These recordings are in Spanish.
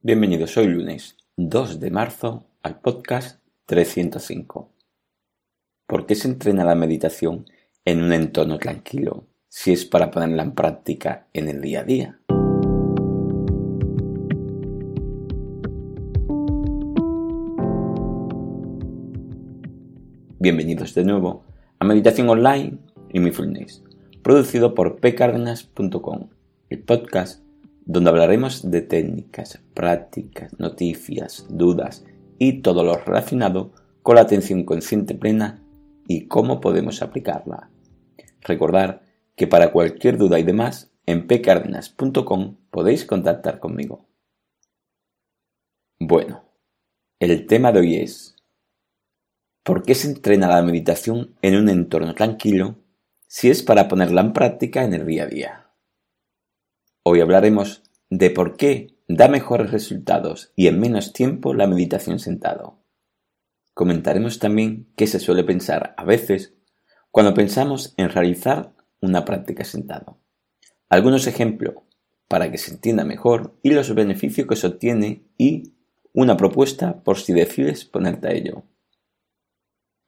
Bienvenidos hoy lunes 2 de marzo al podcast 305. ¿Por qué se entrena la meditación en un entorno tranquilo si es para ponerla en práctica en el día a día? Bienvenidos de nuevo a Meditación Online y Mindfulness, producido por pcardenas.com, el podcast donde hablaremos de técnicas, prácticas, noticias, dudas y todo lo relacionado con la atención consciente plena y cómo podemos aplicarla. Recordar que para cualquier duda y demás, en pcardenas.com podéis contactar conmigo. Bueno, el tema de hoy es ¿por qué se entrena la meditación en un entorno tranquilo si es para ponerla en práctica en el día a día? Hoy hablaremos de por qué da mejores resultados y en menos tiempo la meditación sentado. Comentaremos también qué se suele pensar a veces cuando pensamos en realizar una práctica sentado. Algunos ejemplos para que se entienda mejor y los beneficios que se obtiene y una propuesta por si decides ponerte a ello.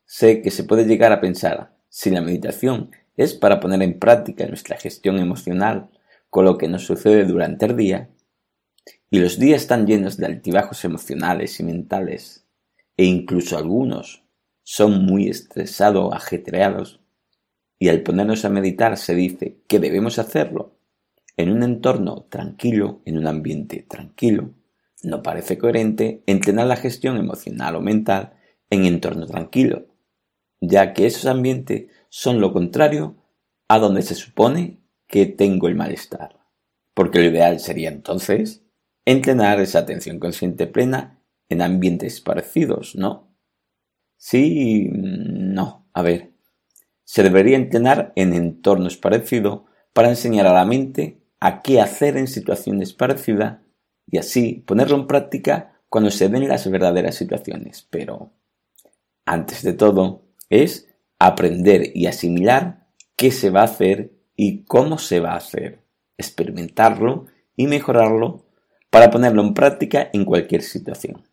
Sé que se puede llegar a pensar si la meditación es para poner en práctica nuestra gestión emocional con lo que nos sucede durante el día, y los días están llenos de altibajos emocionales y mentales, e incluso algunos son muy estresados, ajetreados, y al ponernos a meditar se dice que debemos hacerlo en un entorno tranquilo, en un ambiente tranquilo, no parece coherente entrenar la gestión emocional o mental en entorno tranquilo, ya que esos ambientes son lo contrario a donde se supone que tengo el malestar. Porque lo ideal sería entonces entrenar esa atención consciente plena en ambientes parecidos, ¿no? Sí, no. A ver, se debería entrenar en entornos parecidos para enseñar a la mente a qué hacer en situaciones parecidas y así ponerlo en práctica cuando se den las verdaderas situaciones. Pero, antes de todo, es aprender y asimilar qué se va a hacer y cómo se va a hacer, experimentarlo y mejorarlo para ponerlo en práctica en cualquier situación.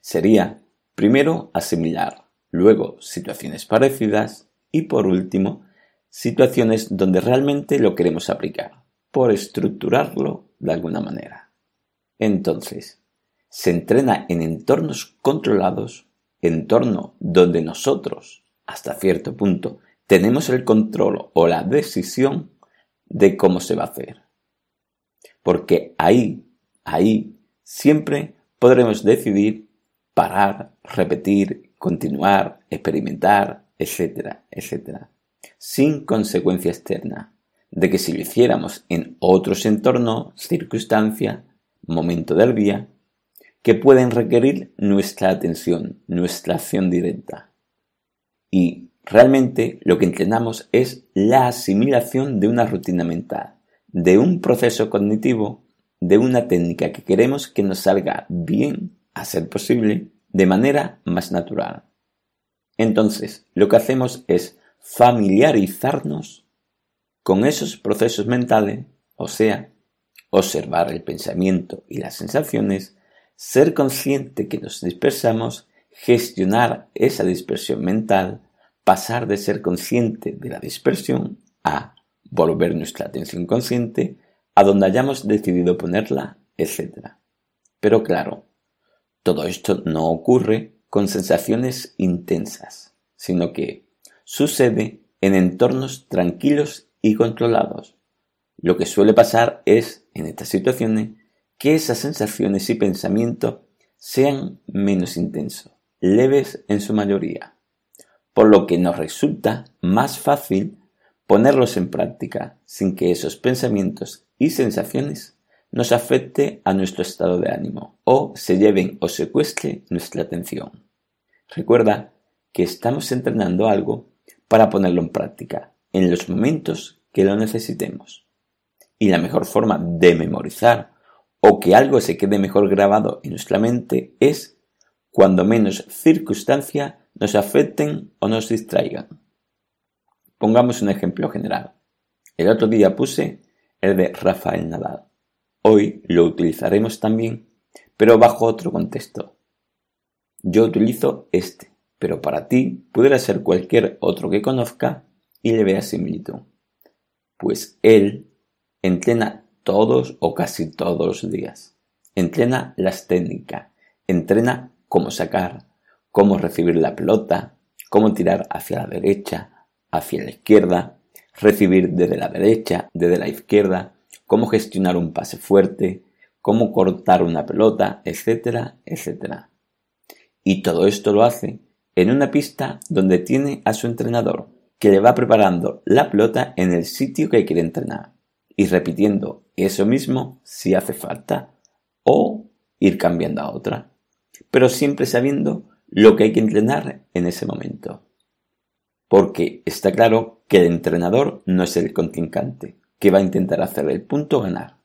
Sería, primero, asimilar, luego, situaciones parecidas y, por último, situaciones donde realmente lo queremos aplicar, por estructurarlo de alguna manera. Entonces, se entrena en entornos controlados, entorno donde nosotros, hasta cierto punto, tenemos el control o la decisión de cómo se va a hacer. Porque ahí, ahí, siempre podremos decidir parar, repetir, continuar, experimentar, etcétera, etcétera, sin consecuencia externa de que si lo hiciéramos en otros entornos, circunstancia, momento del día, que pueden requerir nuestra atención, nuestra acción directa. Y Realmente lo que entrenamos es la asimilación de una rutina mental, de un proceso cognitivo, de una técnica que queremos que nos salga bien, a ser posible, de manera más natural. Entonces, lo que hacemos es familiarizarnos con esos procesos mentales, o sea, observar el pensamiento y las sensaciones, ser consciente que nos dispersamos, gestionar esa dispersión mental, pasar de ser consciente de la dispersión a volver nuestra atención consciente a donde hayamos decidido ponerla, etc. Pero claro, todo esto no ocurre con sensaciones intensas, sino que sucede en entornos tranquilos y controlados. Lo que suele pasar es, en estas situaciones, que esas sensaciones y pensamientos sean menos intensos, leves en su mayoría por lo que nos resulta más fácil ponerlos en práctica sin que esos pensamientos y sensaciones nos afecte a nuestro estado de ánimo o se lleven o secuestre nuestra atención. Recuerda que estamos entrenando algo para ponerlo en práctica en los momentos que lo necesitemos. Y la mejor forma de memorizar o que algo se quede mejor grabado en nuestra mente es cuando menos circunstancia nos afecten o nos distraigan. Pongamos un ejemplo general. El otro día puse el de Rafael Nadal. Hoy lo utilizaremos también pero bajo otro contexto. Yo utilizo este, pero para ti pudiera ser cualquier otro que conozca y le vea similitud. Pues él entrena todos o casi todos los días. Entrena las técnicas, entrena cómo sacar, cómo recibir la pelota, cómo tirar hacia la derecha, hacia la izquierda, recibir desde la derecha, desde la izquierda, cómo gestionar un pase fuerte, cómo cortar una pelota, etcétera, etcétera. Y todo esto lo hace en una pista donde tiene a su entrenador, que le va preparando la pelota en el sitio que quiere entrenar y repitiendo eso mismo si hace falta o ir cambiando a otra, pero siempre sabiendo lo que hay que entrenar en ese momento. Porque está claro que el entrenador no es el contrincante que va a intentar hacer el punto ganar,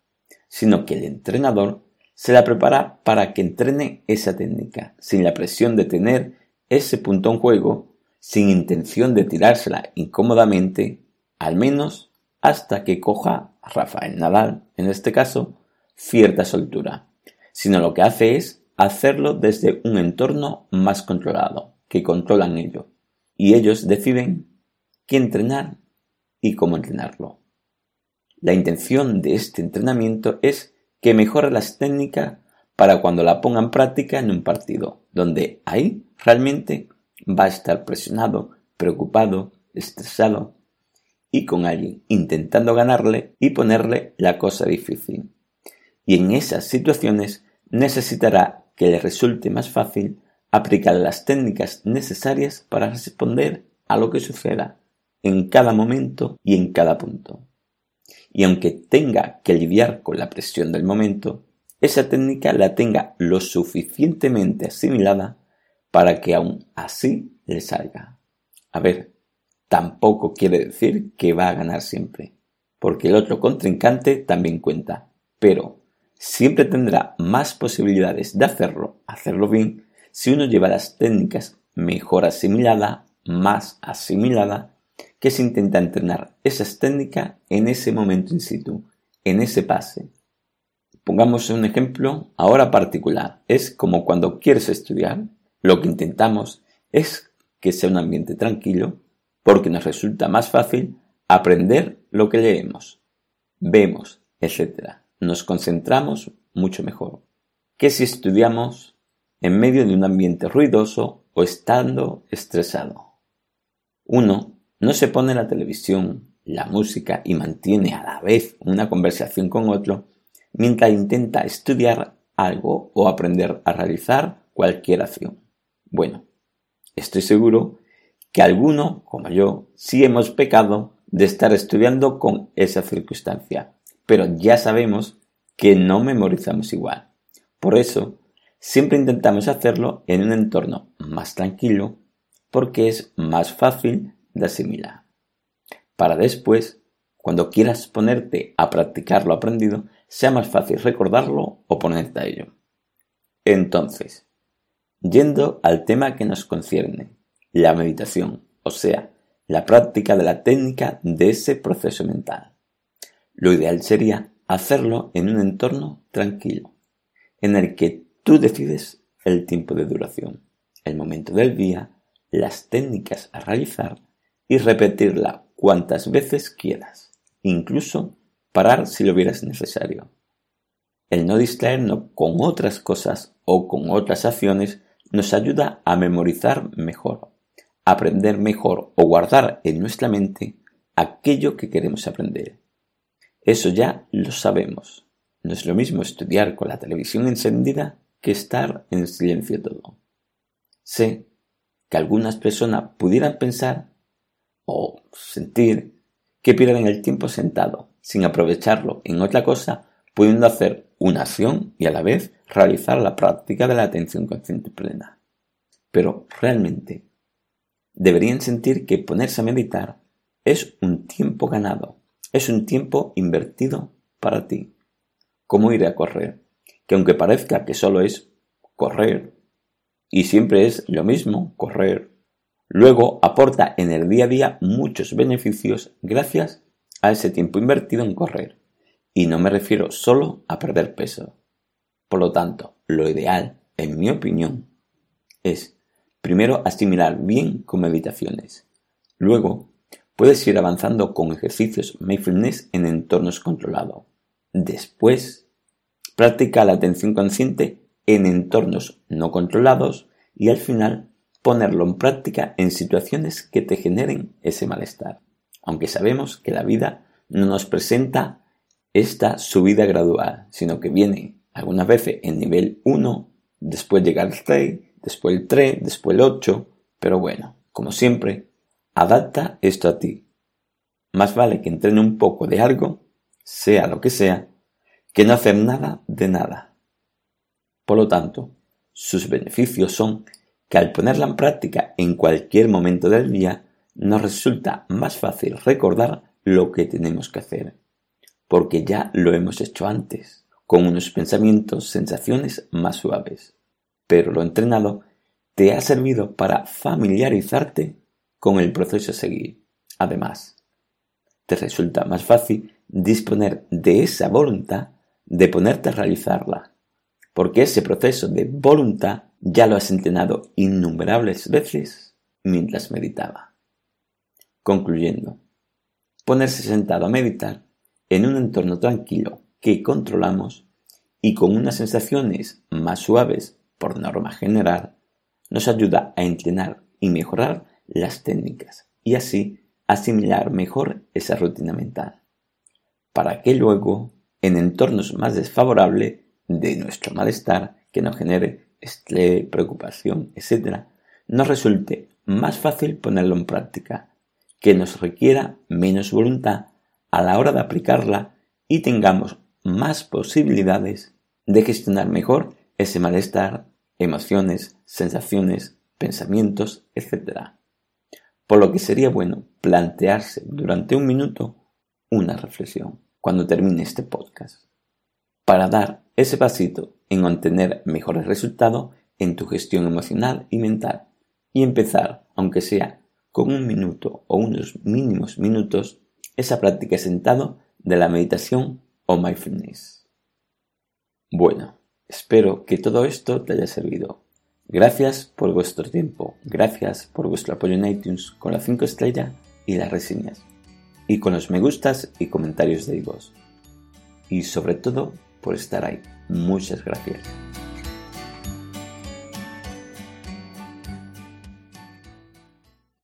sino que el entrenador se la prepara para que entrene esa técnica, sin la presión de tener ese punto en juego, sin intención de tirársela incómodamente, al menos hasta que coja Rafael Nadal, en este caso, cierta soltura, sino lo que hace es hacerlo desde un entorno más controlado, que controlan ellos, y ellos deciden qué entrenar y cómo entrenarlo. La intención de este entrenamiento es que mejore las técnicas para cuando la ponga en práctica en un partido, donde ahí realmente va a estar presionado, preocupado, estresado y con alguien intentando ganarle y ponerle la cosa difícil. Y en esas situaciones necesitará que le resulte más fácil aplicar las técnicas necesarias para responder a lo que suceda en cada momento y en cada punto. Y aunque tenga que lidiar con la presión del momento, esa técnica la tenga lo suficientemente asimilada para que aún así le salga. A ver, tampoco quiere decir que va a ganar siempre, porque el otro contrincante también cuenta, pero siempre tendrá más posibilidades de hacerlo, hacerlo bien, si uno lleva las técnicas mejor asimilada, más asimilada, que se intenta entrenar esas técnicas en ese momento in situ, en ese pase. Pongamos un ejemplo ahora particular. Es como cuando quieres estudiar, lo que intentamos es que sea un ambiente tranquilo, porque nos resulta más fácil aprender lo que leemos, vemos, etc nos concentramos mucho mejor que si estudiamos en medio de un ambiente ruidoso o estando estresado. Uno no se pone la televisión, la música y mantiene a la vez una conversación con otro mientras intenta estudiar algo o aprender a realizar cualquier acción. Bueno, estoy seguro que alguno, como yo, sí hemos pecado de estar estudiando con esa circunstancia pero ya sabemos que no memorizamos igual. Por eso, siempre intentamos hacerlo en un entorno más tranquilo porque es más fácil de asimilar. Para después, cuando quieras ponerte a practicar lo aprendido, sea más fácil recordarlo o ponerte a ello. Entonces, yendo al tema que nos concierne, la meditación, o sea, la práctica de la técnica de ese proceso mental. Lo ideal sería hacerlo en un entorno tranquilo, en el que tú decides el tiempo de duración, el momento del día, las técnicas a realizar y repetirla cuantas veces quieras, incluso parar si lo vieras necesario. El no distraernos con otras cosas o con otras acciones nos ayuda a memorizar mejor, aprender mejor o guardar en nuestra mente aquello que queremos aprender. Eso ya lo sabemos. No es lo mismo estudiar con la televisión encendida que estar en silencio todo. Sé que algunas personas pudieran pensar o sentir que pierden el tiempo sentado sin aprovecharlo en otra cosa, pudiendo hacer una acción y a la vez realizar la práctica de la atención consciente plena. Pero realmente deberían sentir que ponerse a meditar es un tiempo ganado es un tiempo invertido para ti. Como ir a correr, que aunque parezca que solo es correr, y siempre es lo mismo, correr, luego aporta en el día a día muchos beneficios gracias a ese tiempo invertido en correr. Y no me refiero solo a perder peso, Por lo tanto, lo ideal, en mi opinión, es primero asimilar bien con meditaciones. Luego, puedes ir avanzando con ejercicios mindfulness en entornos controlados. Después, practica la atención consciente en entornos no controlados y al final ponerlo en práctica en situaciones que te generen ese malestar. Aunque sabemos que la vida no nos presenta esta subida gradual, sino que viene algunas veces en nivel 1, después llega el 6, después el 3, después el 8, pero bueno, como siempre, adapta esto a ti. Más vale que entrene un poco de algo, sea lo que sea, que no hacer nada de nada. Por lo tanto, sus beneficios son que al ponerla en práctica en cualquier momento del día, nos resulta más fácil recordar lo que tenemos que hacer, porque ya lo hemos hecho antes, con unos pensamientos, sensaciones más suaves. Pero lo entrenado te ha servido para familiarizarte con el proceso a seguir. Además, te resulta más fácil disponer de esa voluntad de ponerte a realizarla, porque ese proceso de voluntad ya lo has entrenado innumerables veces mientras meditaba. Concluyendo, ponerse sentado a meditar en un entorno tranquilo que controlamos y con unas sensaciones más suaves por norma general, nos ayuda a entrenar y mejorar las técnicas y así asimilar mejor esa rutina mental, para que luego, en entornos más desfavorables de nuestro malestar que nos genere estrés, preocupación, etc., nos resulte más fácil ponerlo en práctica, que nos requiera menos voluntad a la hora de aplicarla y tengamos más posibilidades de gestionar mejor ese malestar, emociones, sensaciones, pensamientos, etc. Por lo que sería bueno plantearse durante un minuto una reflexión cuando termine este podcast, para dar ese pasito en obtener mejores resultados en tu gestión emocional y mental y empezar, aunque sea con un minuto o unos mínimos minutos, esa práctica sentado de la meditación o mindfulness. Bueno, espero que todo esto te haya servido. Gracias por vuestro tiempo, gracias por vuestro apoyo en iTunes con las 5 estrellas y las reseñas, y con los me gustas y comentarios de vos. Y sobre todo, por estar ahí. Muchas gracias.